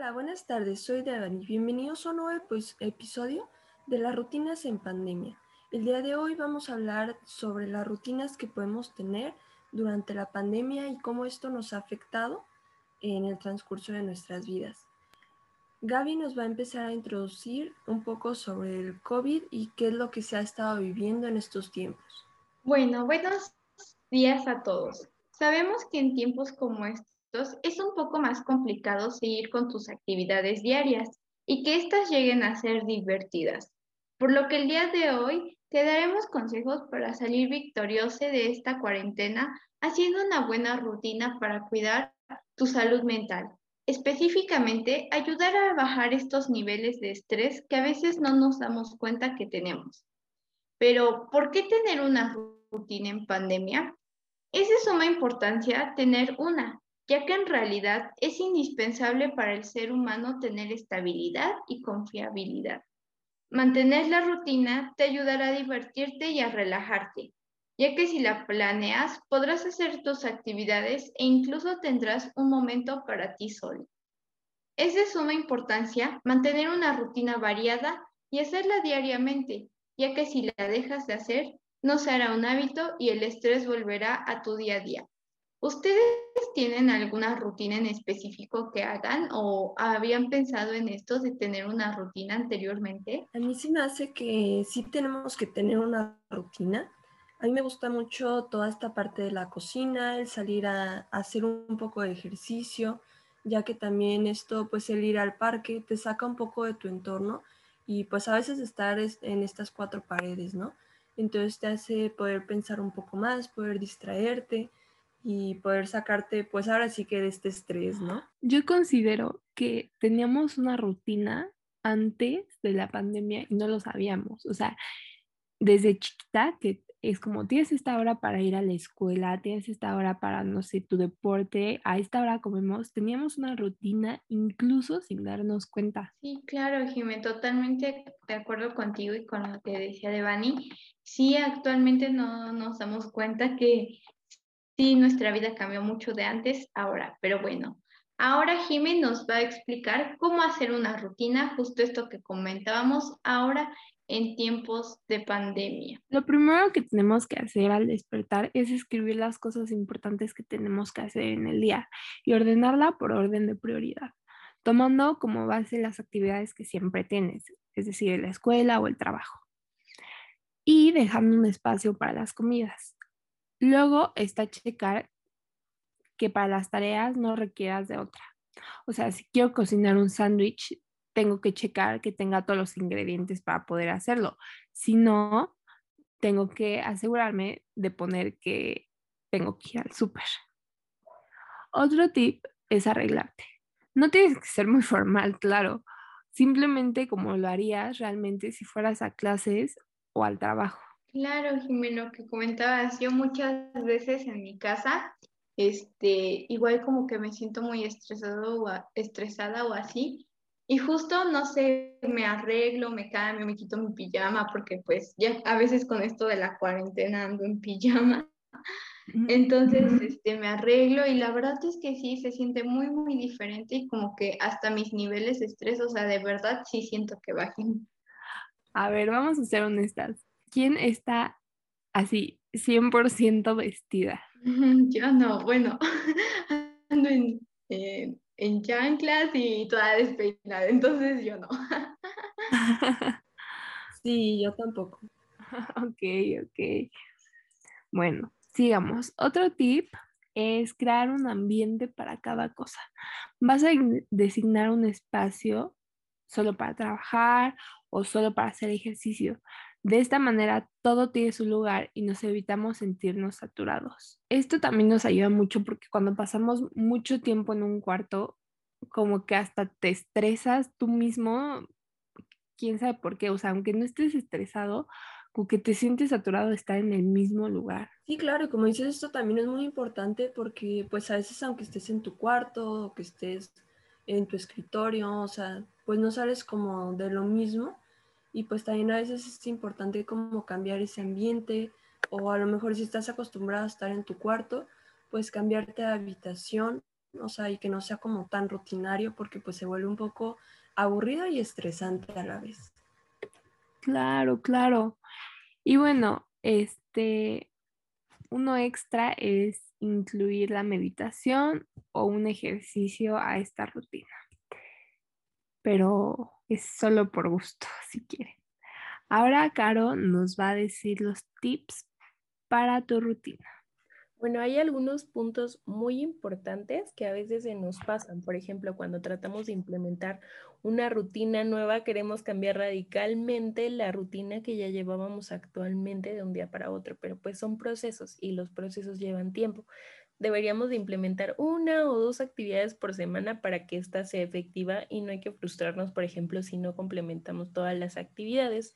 Hola, buenas tardes, soy Devani. Bienvenidos a un nuevo episodio de las rutinas en pandemia. El día de hoy vamos a hablar sobre las rutinas que podemos tener durante la pandemia y cómo esto nos ha afectado en el transcurso de nuestras vidas. Gaby nos va a empezar a introducir un poco sobre el COVID y qué es lo que se ha estado viviendo en estos tiempos. Bueno, buenos días a todos. Sabemos que en tiempos como estos es un poco más complicado seguir con tus actividades diarias y que éstas lleguen a ser divertidas. Por lo que el día de hoy te daremos consejos para salir victorioso de esta cuarentena haciendo una buena rutina para cuidar tu salud mental. Específicamente, ayudar a bajar estos niveles de estrés que a veces no nos damos cuenta que tenemos. Pero, ¿por qué tener una rutina en pandemia? Es de suma importancia tener una, ya que en realidad es indispensable para el ser humano tener estabilidad y confiabilidad. Mantener la rutina te ayudará a divertirte y a relajarte, ya que si la planeas podrás hacer tus actividades e incluso tendrás un momento para ti solo. Es de suma importancia mantener una rutina variada y hacerla diariamente, ya que si la dejas de hacer, no será un hábito y el estrés volverá a tu día a día. ¿Ustedes tienen alguna rutina en específico que hagan o habían pensado en esto de tener una rutina anteriormente? A mí sí me hace que sí tenemos que tener una rutina. A mí me gusta mucho toda esta parte de la cocina, el salir a, hacer un poco de ejercicio, ya que también esto, pues el ir al parque te saca un poco de tu entorno y pues a veces estar en estas cuatro paredes, ¿no? Entonces te hace poder pensar un poco más, poder distraerte y poder sacarte, pues ahora sí que de este estrés, ¿no? Yo considero que teníamos una rutina antes de la pandemia y no lo sabíamos. O sea, desde chiquita, que es como tienes esta hora para ir a la escuela, tienes esta hora para, no sé, tu deporte, a esta hora comemos, teníamos una rutina incluso sin darnos cuenta. Sí, claro, Jimé, totalmente de acuerdo contigo y con lo que decía Devani. Sí, actualmente no nos damos cuenta que Sí, nuestra vida cambió mucho de antes ahora, pero bueno. Ahora Jimmy nos va a explicar cómo hacer una rutina, justo esto que comentábamos ahora en tiempos de pandemia. Lo primero que tenemos que hacer al despertar es escribir las cosas importantes que tenemos que hacer en el día y ordenarla por orden de prioridad, tomando como base las actividades que siempre tienes, es decir, la escuela o el trabajo, y dejando un espacio para las comidas. Luego está checar que para las tareas no requieras de otra. O sea, si quiero cocinar un sándwich, tengo que checar que tenga todos los ingredientes para poder hacerlo. Si no, tengo que asegurarme de poner que tengo que ir al súper. Otro tip es arreglarte. No tienes que ser muy formal, claro. Simplemente como lo harías realmente si fueras a clases o al trabajo. Claro, Jimeno, que comentabas, yo muchas veces en mi casa, este, igual como que me siento muy estresado o estresada o así, y justo, no sé, me arreglo, me cambio, me quito mi pijama, porque pues ya a veces con esto de la cuarentena ando en pijama. Entonces, este, me arreglo y la verdad es que sí, se siente muy, muy diferente y como que hasta mis niveles de estrés, o sea, de verdad sí siento que bajen. A ver, vamos a ser honestas. ¿Quién está así 100% vestida? Yo no, bueno, ando en, en chanclas y toda despeinada, entonces yo no. sí, yo tampoco. ok, ok. Bueno, sigamos. Otro tip es crear un ambiente para cada cosa. Vas a designar un espacio solo para trabajar o solo para hacer ejercicio. De esta manera, todo tiene su lugar y nos evitamos sentirnos saturados. Esto también nos ayuda mucho porque cuando pasamos mucho tiempo en un cuarto, como que hasta te estresas tú mismo, quién sabe por qué, o sea, aunque no estés estresado, como que te sientes saturado de estar en el mismo lugar. Sí, claro, como dices, esto también es muy importante porque pues a veces aunque estés en tu cuarto o que estés en tu escritorio, o sea, pues no sales como de lo mismo y pues también a veces es importante como cambiar ese ambiente o a lo mejor si estás acostumbrado a estar en tu cuarto, pues cambiarte de habitación o sea, y que no sea como tan rutinario porque pues se vuelve un poco aburrido y estresante a la vez. Claro, claro. Y bueno, este, uno extra es incluir la meditación o un ejercicio a esta rutina. Pero es solo por gusto, si quieren. Ahora Caro nos va a decir los tips para tu rutina. Bueno, hay algunos puntos muy importantes que a veces se nos pasan. Por ejemplo, cuando tratamos de implementar una rutina nueva, queremos cambiar radicalmente la rutina que ya llevábamos actualmente de un día para otro, pero pues son procesos y los procesos llevan tiempo. Deberíamos de implementar una o dos actividades por semana para que ésta sea efectiva y no hay que frustrarnos, por ejemplo, si no complementamos todas las actividades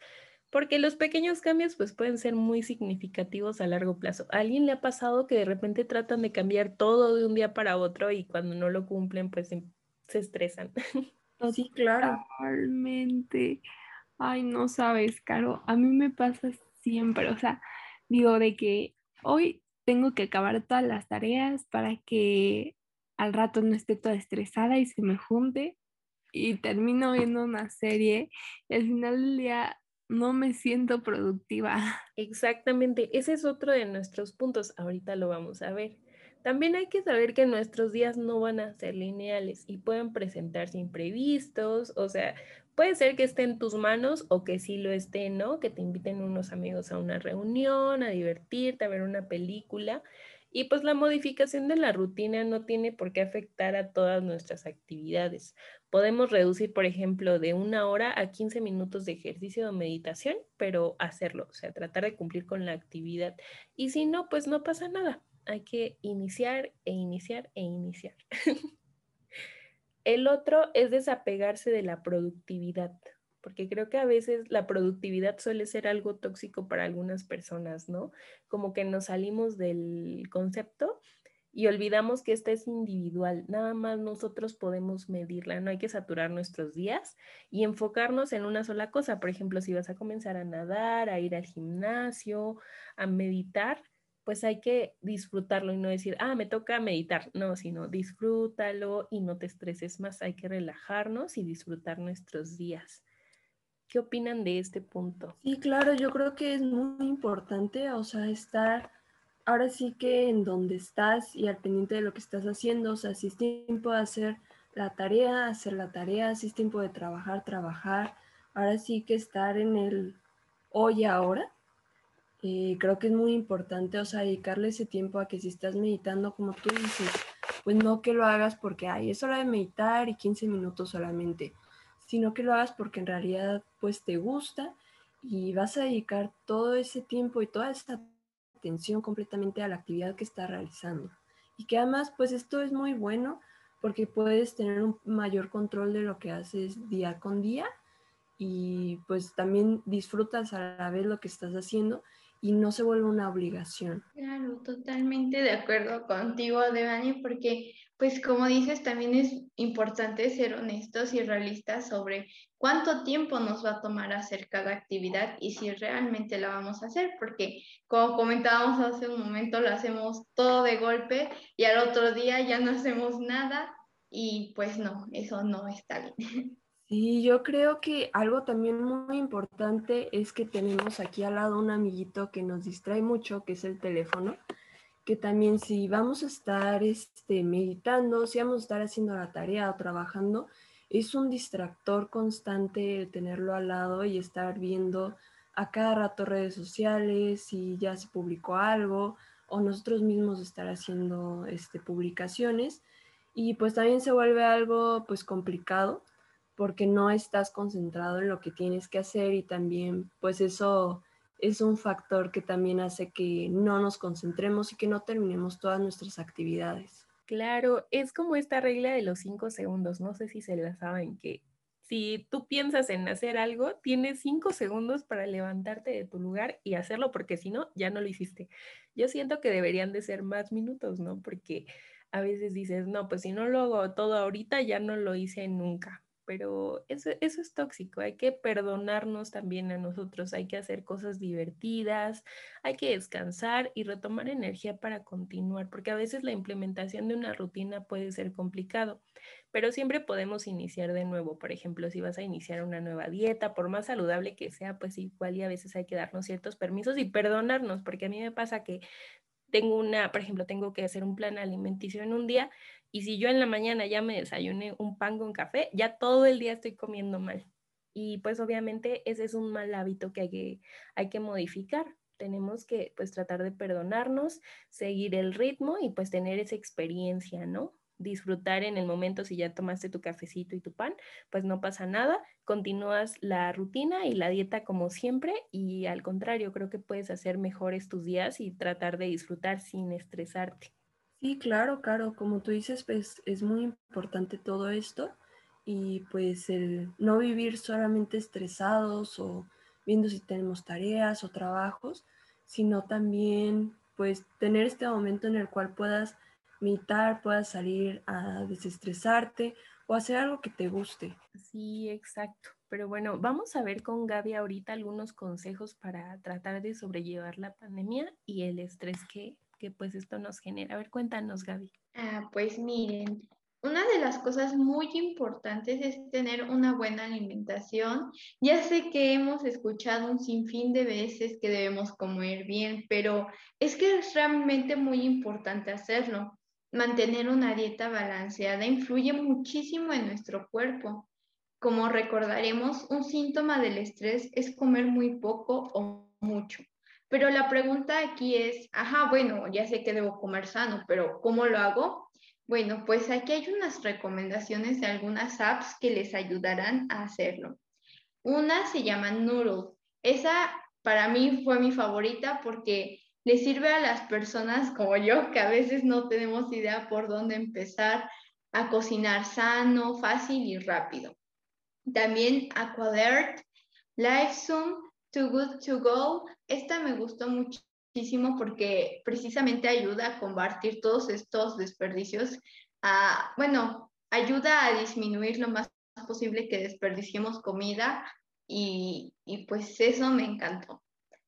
porque los pequeños cambios pues pueden ser muy significativos a largo plazo. ¿A alguien le ha pasado que de repente tratan de cambiar todo de un día para otro y cuando no lo cumplen pues se estresan? Sí, claro. Totalmente. Ay, no sabes, Caro, a mí me pasa siempre, o sea, digo de que hoy tengo que acabar todas las tareas para que al rato no esté toda estresada y se me junte y termino viendo una serie y al final del día no me siento productiva. Exactamente, ese es otro de nuestros puntos, ahorita lo vamos a ver. También hay que saber que nuestros días no van a ser lineales y pueden presentarse imprevistos, o sea, puede ser que esté en tus manos o que sí lo esté, ¿no? Que te inviten unos amigos a una reunión, a divertirte, a ver una película. Y pues la modificación de la rutina no tiene por qué afectar a todas nuestras actividades. Podemos reducir, por ejemplo, de una hora a 15 minutos de ejercicio o meditación, pero hacerlo, o sea, tratar de cumplir con la actividad. Y si no, pues no pasa nada. Hay que iniciar e iniciar e iniciar. El otro es desapegarse de la productividad, porque creo que a veces la productividad suele ser algo tóxico para algunas personas, ¿no? Como que nos salimos del concepto y olvidamos que esta es individual, nada más nosotros podemos medirla, no hay que saturar nuestros días y enfocarnos en una sola cosa. Por ejemplo, si vas a comenzar a nadar, a ir al gimnasio, a meditar, pues hay que disfrutarlo y no decir, ah, me toca meditar, no, sino disfrútalo y no te estreses más, hay que relajarnos y disfrutar nuestros días. ¿Qué opinan de este punto? Sí, claro, yo creo que es muy importante, o sea, estar ahora sí que en donde estás y al pendiente de lo que estás haciendo, o sea, si es tiempo de hacer la tarea, hacer la tarea, si es tiempo de trabajar, trabajar, ahora sí que estar en el hoy ahora. Eh, creo que es muy importante, o sea, dedicarle ese tiempo a que si estás meditando, como tú dices, pues no que lo hagas porque, ay, es hora de meditar y 15 minutos solamente, sino que lo hagas porque en realidad, pues te gusta y vas a dedicar todo ese tiempo y toda esta atención completamente a la actividad que está realizando. Y que además, pues esto es muy bueno porque puedes tener un mayor control de lo que haces día con día y pues también disfrutas a la vez lo que estás haciendo y no se vuelve una obligación. Claro, totalmente de acuerdo contigo, Devani, porque pues como dices, también es importante ser honestos y realistas sobre cuánto tiempo nos va a tomar hacer cada actividad y si realmente la vamos a hacer, porque como comentábamos hace un momento, lo hacemos todo de golpe y al otro día ya no hacemos nada y pues no, eso no está bien. Sí, yo creo que algo también muy importante es que tenemos aquí al lado un amiguito que nos distrae mucho, que es el teléfono, que también si vamos a estar este, meditando, si vamos a estar haciendo la tarea o trabajando, es un distractor constante el tenerlo al lado y estar viendo a cada rato redes sociales, si ya se publicó algo, o nosotros mismos estar haciendo este, publicaciones. Y pues también se vuelve algo pues complicado porque no estás concentrado en lo que tienes que hacer y también pues eso es un factor que también hace que no nos concentremos y que no terminemos todas nuestras actividades. Claro, es como esta regla de los cinco segundos, no sé si se la saben, que si tú piensas en hacer algo, tienes cinco segundos para levantarte de tu lugar y hacerlo, porque si no, ya no lo hiciste. Yo siento que deberían de ser más minutos, ¿no? Porque a veces dices, no, pues si no lo hago todo ahorita, ya no lo hice nunca pero eso, eso es tóxico, hay que perdonarnos también a nosotros, hay que hacer cosas divertidas, hay que descansar y retomar energía para continuar, porque a veces la implementación de una rutina puede ser complicado, pero siempre podemos iniciar de nuevo, por ejemplo, si vas a iniciar una nueva dieta, por más saludable que sea, pues igual y a veces hay que darnos ciertos permisos y perdonarnos, porque a mí me pasa que tengo una, por ejemplo, tengo que hacer un plan alimenticio en un día y si yo en la mañana ya me desayuné un pan con café, ya todo el día estoy comiendo mal. Y pues obviamente ese es un mal hábito que hay que, hay que modificar. Tenemos que pues tratar de perdonarnos, seguir el ritmo y pues tener esa experiencia, ¿no? Disfrutar en el momento si ya tomaste tu cafecito y tu pan, pues no pasa nada, continúas la rutina y la dieta como siempre y al contrario, creo que puedes hacer mejores tus días y tratar de disfrutar sin estresarte. Sí, claro, claro, como tú dices, pues es muy importante todo esto y pues el no vivir solamente estresados o viendo si tenemos tareas o trabajos, sino también pues tener este momento en el cual puedas meditar, puedas salir a desestresarte o hacer algo que te guste. Sí, exacto. Pero bueno, vamos a ver con Gaby ahorita algunos consejos para tratar de sobrellevar la pandemia y el estrés que pues esto nos genera. A ver, cuéntanos, Gaby. Ah, pues miren, una de las cosas muy importantes es tener una buena alimentación. Ya sé que hemos escuchado un sinfín de veces que debemos comer bien, pero es que es realmente muy importante hacerlo. Mantener una dieta balanceada influye muchísimo en nuestro cuerpo. Como recordaremos, un síntoma del estrés es comer muy poco o mucho. Pero la pregunta aquí es, ajá, bueno, ya sé que debo comer sano, pero ¿cómo lo hago? Bueno, pues aquí hay unas recomendaciones de algunas apps que les ayudarán a hacerlo. Una se llama Noodle. Esa para mí fue mi favorita porque le sirve a las personas como yo que a veces no tenemos idea por dónde empezar a cocinar sano, fácil y rápido. También Aqualert, LiveZoom, Too Good To Go. Esta me gustó muchísimo porque precisamente ayuda a combatir todos estos desperdicios. bueno, ayuda a disminuir lo más posible que desperdiciemos comida y, pues eso me encantó.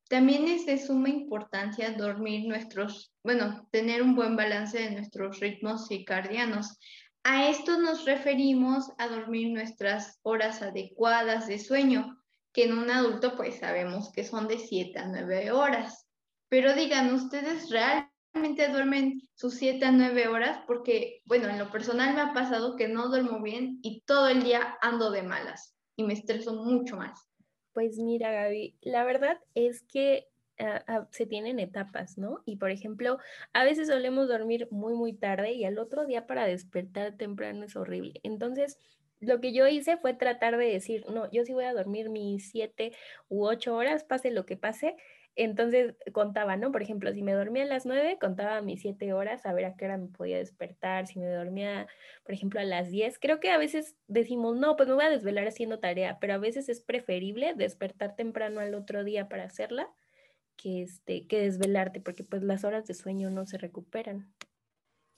También es de suma importancia dormir nuestros, bueno, tener un buen balance de nuestros ritmos circadianos. A esto nos referimos a dormir nuestras horas adecuadas de sueño, que en un adulto pues sabemos que son de 7 a 9 horas. Pero digan, ¿ustedes realmente duermen sus 7 a 9 horas? Porque, bueno, en lo personal me ha pasado que no duermo bien y todo el día ando de malas y me estreso mucho más. Pues mira, Gaby, la verdad es que ah, ah, se tienen etapas, ¿no? Y por ejemplo, a veces solemos dormir muy, muy tarde y al otro día para despertar temprano es horrible. Entonces, lo que yo hice fue tratar de decir, no, yo sí voy a dormir mis siete u ocho horas, pase lo que pase. Entonces contaba, ¿no? Por ejemplo, si me dormía a las nueve, contaba mis siete horas, a ver a qué hora me podía despertar. Si me dormía, por ejemplo, a las diez, creo que a veces decimos, no, pues me voy a desvelar haciendo tarea, pero a veces es preferible despertar temprano al otro día para hacerla que, este, que desvelarte, porque pues las horas de sueño no se recuperan.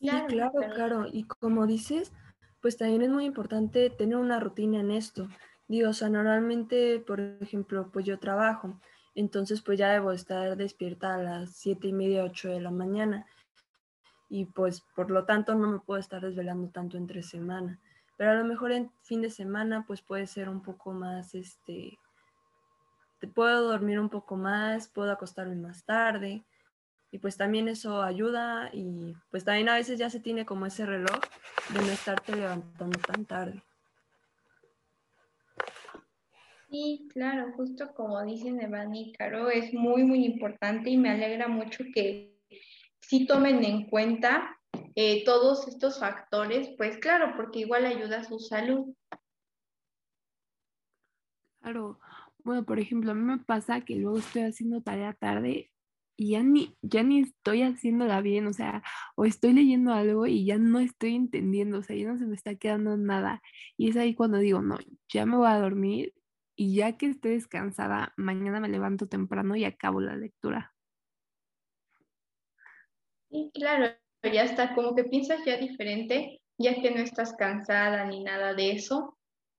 Claro, claro, claro. Y como dices, pues también es muy importante tener una rutina en esto. Digo, o sea, normalmente, por ejemplo, pues yo trabajo, entonces pues ya debo estar despierta a las siete y media, ocho de la mañana. Y pues por lo tanto no me puedo estar desvelando tanto entre semana. Pero a lo mejor en fin de semana pues puede ser un poco más, este, te puedo dormir un poco más, puedo acostarme más tarde y pues también eso ayuda y pues también a veces ya se tiene como ese reloj de no estarte levantando tan tarde. Sí, claro, justo como dicen Evan y Caro, es muy, muy importante y me alegra mucho que sí tomen en cuenta eh, todos estos factores, pues claro, porque igual ayuda a su salud. Claro, bueno, por ejemplo, a mí me pasa que luego estoy haciendo tarea tarde y ya ni, ya ni estoy haciéndola bien, o sea, o estoy leyendo algo y ya no estoy entendiendo, o sea, ya no se me está quedando nada. Y es ahí cuando digo, no, ya me voy a dormir y ya que esté descansada, mañana me levanto temprano y acabo la lectura. Y claro, ya está, como que piensas ya diferente, ya que no estás cansada ni nada de eso.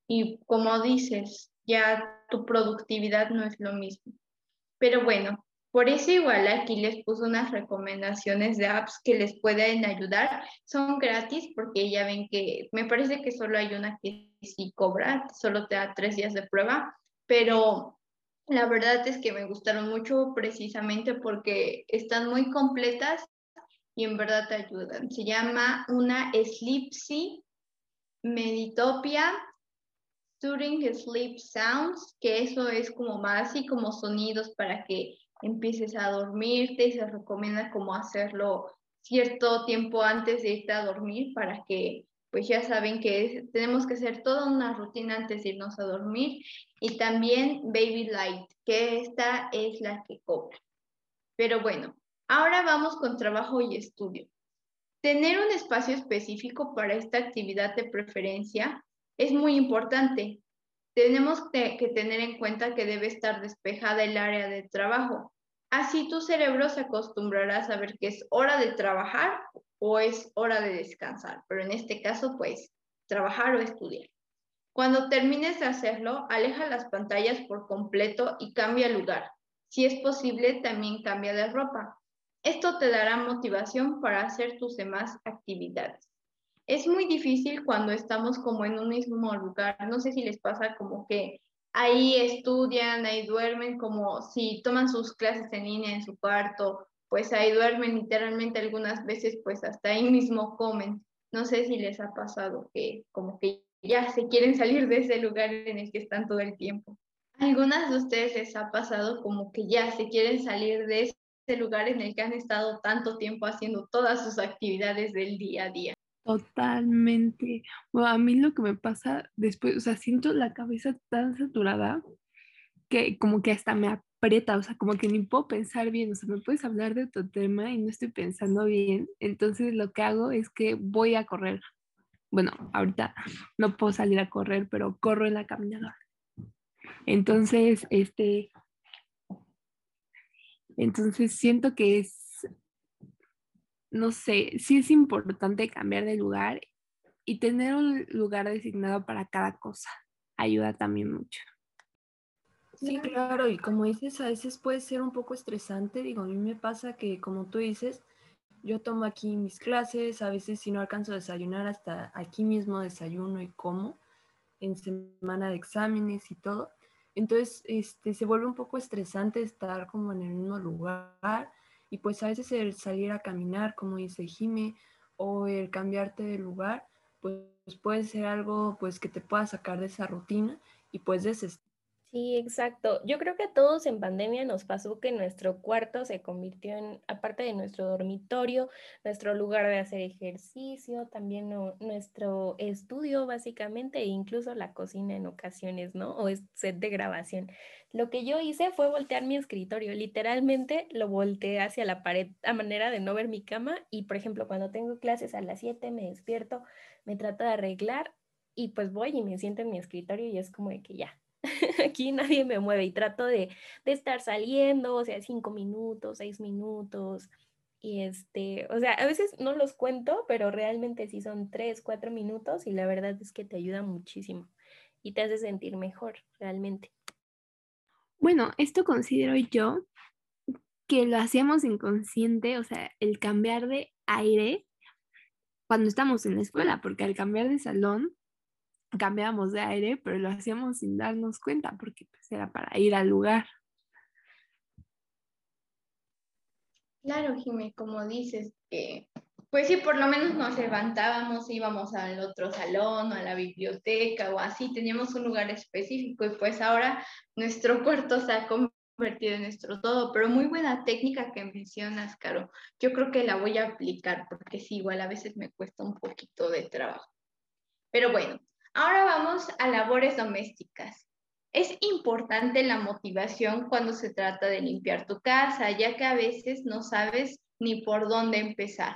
y como dices, ya tu productividad no es lo mismo. Pero bueno, por eso igual aquí les puse unas recomendaciones de apps que les pueden ayudar. Son gratis porque ya ven que me parece que solo hay una que sí cobra, solo te da tres días de prueba, pero la verdad es que me gustaron mucho precisamente porque están muy completas y en verdad te ayudan. Se llama una Sleepsy Meditopia Soothing Sleep Sounds, que eso es como más así como sonidos para que empieces a dormirte y se recomienda como hacerlo cierto tiempo antes de irte a dormir para que pues ya saben que tenemos que hacer toda una rutina antes de irnos a dormir y también Baby Light, que esta es la que cobra. Pero bueno, ahora vamos con trabajo y estudio. Tener un espacio específico para esta actividad de preferencia es muy importante. Tenemos que tener en cuenta que debe estar despejada el área de trabajo. Así tu cerebro se acostumbrará a saber que es hora de trabajar o es hora de descansar, pero en este caso, pues, trabajar o estudiar. Cuando termines de hacerlo, aleja las pantallas por completo y cambia lugar. Si es posible, también cambia de ropa. Esto te dará motivación para hacer tus demás actividades es muy difícil cuando estamos como en un mismo lugar. No sé si les pasa como que ahí estudian, ahí duermen, como si toman sus clases en línea en su cuarto, pues ahí duermen literalmente algunas veces, pues hasta ahí mismo comen. No sé si les ha pasado que como que ya se quieren salir de ese lugar en el que están todo el tiempo. ¿Algunas de ustedes les ha pasado como que ya se quieren salir de ese lugar en el que han estado tanto tiempo haciendo todas sus actividades del día a día? Totalmente. Bueno, a mí lo que me pasa después, o sea, siento la cabeza tan saturada que como que hasta me aprieta, o sea, como que ni puedo pensar bien, o sea, me puedes hablar de tu tema y no estoy pensando bien, entonces lo que hago es que voy a correr. Bueno, ahorita no puedo salir a correr, pero corro en la caminadora. Entonces, este, entonces siento que es no sé, sí es importante cambiar de lugar y tener un lugar designado para cada cosa. Ayuda también mucho. Sí, claro, y como dices, a veces puede ser un poco estresante. Digo, a mí me pasa que, como tú dices, yo tomo aquí mis clases, a veces si no alcanzo a desayunar, hasta aquí mismo desayuno y como en semana de exámenes y todo. Entonces, este, se vuelve un poco estresante estar como en el mismo lugar y pues a veces el salir a caminar, como dice Jime, o el cambiarte de lugar, pues puede ser algo pues que te pueda sacar de esa rutina y pues desestresar Sí, exacto. Yo creo que a todos en pandemia nos pasó que nuestro cuarto se convirtió en, aparte de nuestro dormitorio, nuestro lugar de hacer ejercicio, también nuestro estudio básicamente, e incluso la cocina en ocasiones, ¿no? O set de grabación. Lo que yo hice fue voltear mi escritorio, literalmente lo volteé hacia la pared a manera de no ver mi cama y, por ejemplo, cuando tengo clases a las 7 me despierto, me trato de arreglar y pues voy y me siento en mi escritorio y es como de que ya, aquí nadie me mueve y trato de, estar saliendo, o sea, cinco minutos, seis minutos. Y este, o sea, a veces no los cuento, pero realmente sí son tres, cuatro minutos y la verdad es que te ayuda muchísimo y te hace sentir mejor, realmente. Bueno, esto considero yo que lo hacíamos inconsciente, o sea, el cambiar de aire cuando estamos en la escuela, porque al cambiar de salón cambiábamos de aire, pero lo hacíamos sin darnos cuenta porque pues, era para ir al lugar. Claro, Jimé, como dices, que pues sí, por lo menos nos levantábamos, íbamos al otro salón o a la biblioteca o así, teníamos un lugar específico y pues ahora nuestro cuarto se ha convertido en nuestro todo, pero muy buena técnica que mencionas, Caro. Yo creo que la voy a aplicar porque sí, igual a veces me cuesta un poquito de trabajo. Pero bueno, Ahora vamos a labores domésticas. Es importante la motivación cuando se trata de limpiar tu casa, ya que a veces no sabes ni por dónde empezar.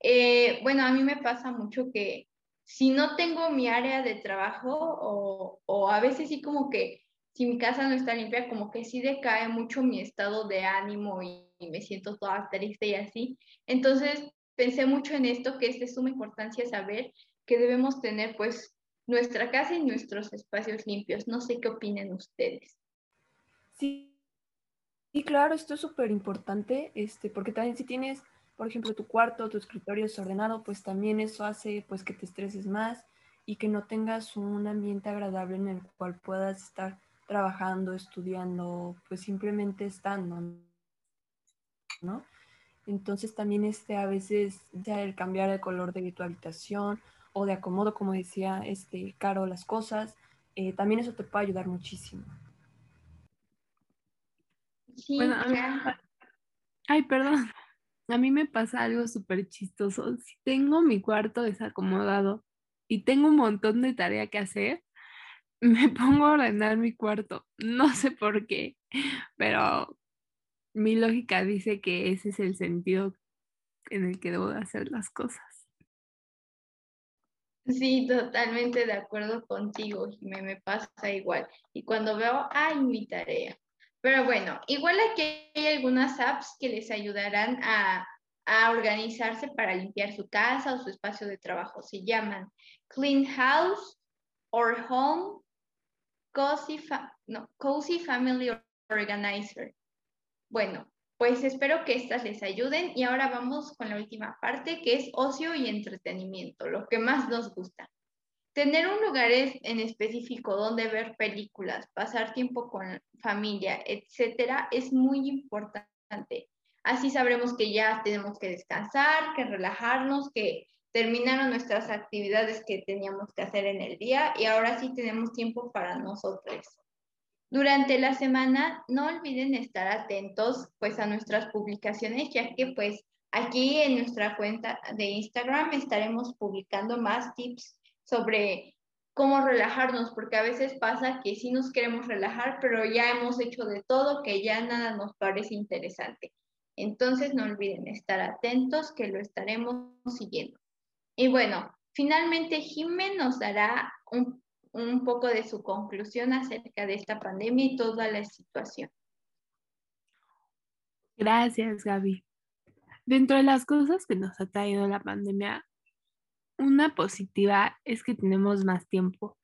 Eh, bueno, a mí me pasa mucho que si no tengo mi área de trabajo o, a veces sí como que si mi casa no está limpia, como que sí decae mucho mi estado de ánimo y, y me siento toda triste y así. Entonces pensé mucho en esto, que es de suma importancia saber que debemos tener pues nuestra casa y nuestros espacios limpios. No sé qué opinen ustedes. Sí, y claro, esto es súper importante, este, porque también si tienes, por ejemplo, tu cuarto, tu escritorio desordenado, pues también eso hace pues que te estreses más y que no tengas un ambiente agradable en el cual puedas estar trabajando, estudiando, pues simplemente estando, ¿no? Entonces también este, a veces ya el cambiar el color de tu habitación o de acomodo, como decía este, Caro, las cosas, eh, también eso te puede ayudar muchísimo. Sí, bueno, ay, perdón. A mí me pasa algo súper chistoso. Si tengo mi cuarto desacomodado y tengo un montón de tarea que hacer, me pongo a ordenar mi cuarto. No sé por qué, pero mi lógica dice que ese es el sentido en el que debo de hacer las cosas. Sí, totalmente de acuerdo contigo, Jimé, me pasa igual. Y cuando veo, ay, mi tarea. Pero bueno, igual aquí hay algunas apps que les ayudarán a, a organizarse para limpiar su casa o su espacio de trabajo. Se llaman Clean House or Home Cozy, no, Cozy Family Organizer. Bueno, pues espero que estas les ayuden y ahora vamos con la última parte que es ocio y entretenimiento, lo que más nos gusta. Tener un lugar en específico donde ver películas, pasar tiempo con familia, etcétera, es muy importante. Así sabremos que ya tenemos que descansar, que relajarnos, que terminaron nuestras actividades que teníamos que hacer en el día y ahora sí tenemos tiempo para nosotros. Durante la semana no olviden estar atentos pues a nuestras publicaciones ya que pues aquí en nuestra cuenta de Instagram estaremos publicando más tips sobre cómo relajarnos porque a veces pasa que sí nos queremos relajar pero ya hemos hecho de todo que ya nada nos parece interesante. Entonces no olviden estar atentos que lo estaremos siguiendo. Y bueno, finalmente Jiménez nos dará un un poco de su conclusión acerca de esta pandemia y toda la situación. Gracias, Gaby. Dentro de las cosas que nos ha traído la pandemia, una positiva es que tenemos más tiempo.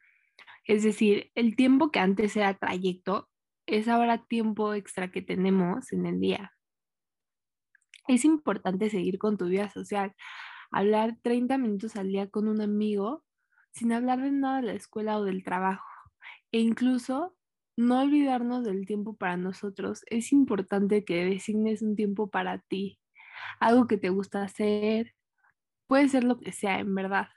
Es decir, el tiempo que antes era trayecto es ahora tiempo extra que tenemos en el día. Es importante seguir con tu vida social, hablar 30 minutos al día con un amigo sin hablar de nada de la escuela o del trabajo. E incluso no olvidarnos del tiempo para nosotros. Es importante que designes un tiempo para ti, algo que te gusta hacer, puede ser lo que sea, en verdad.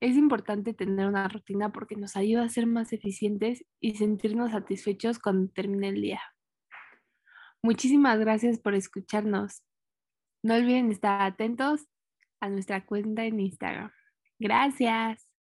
Es importante tener una rutina porque nos ayuda a ser más eficientes y sentirnos satisfechos cuando termine el día. Muchísimas gracias por escucharnos. No olviden estar atentos a nuestra cuenta en Instagram. Gracias.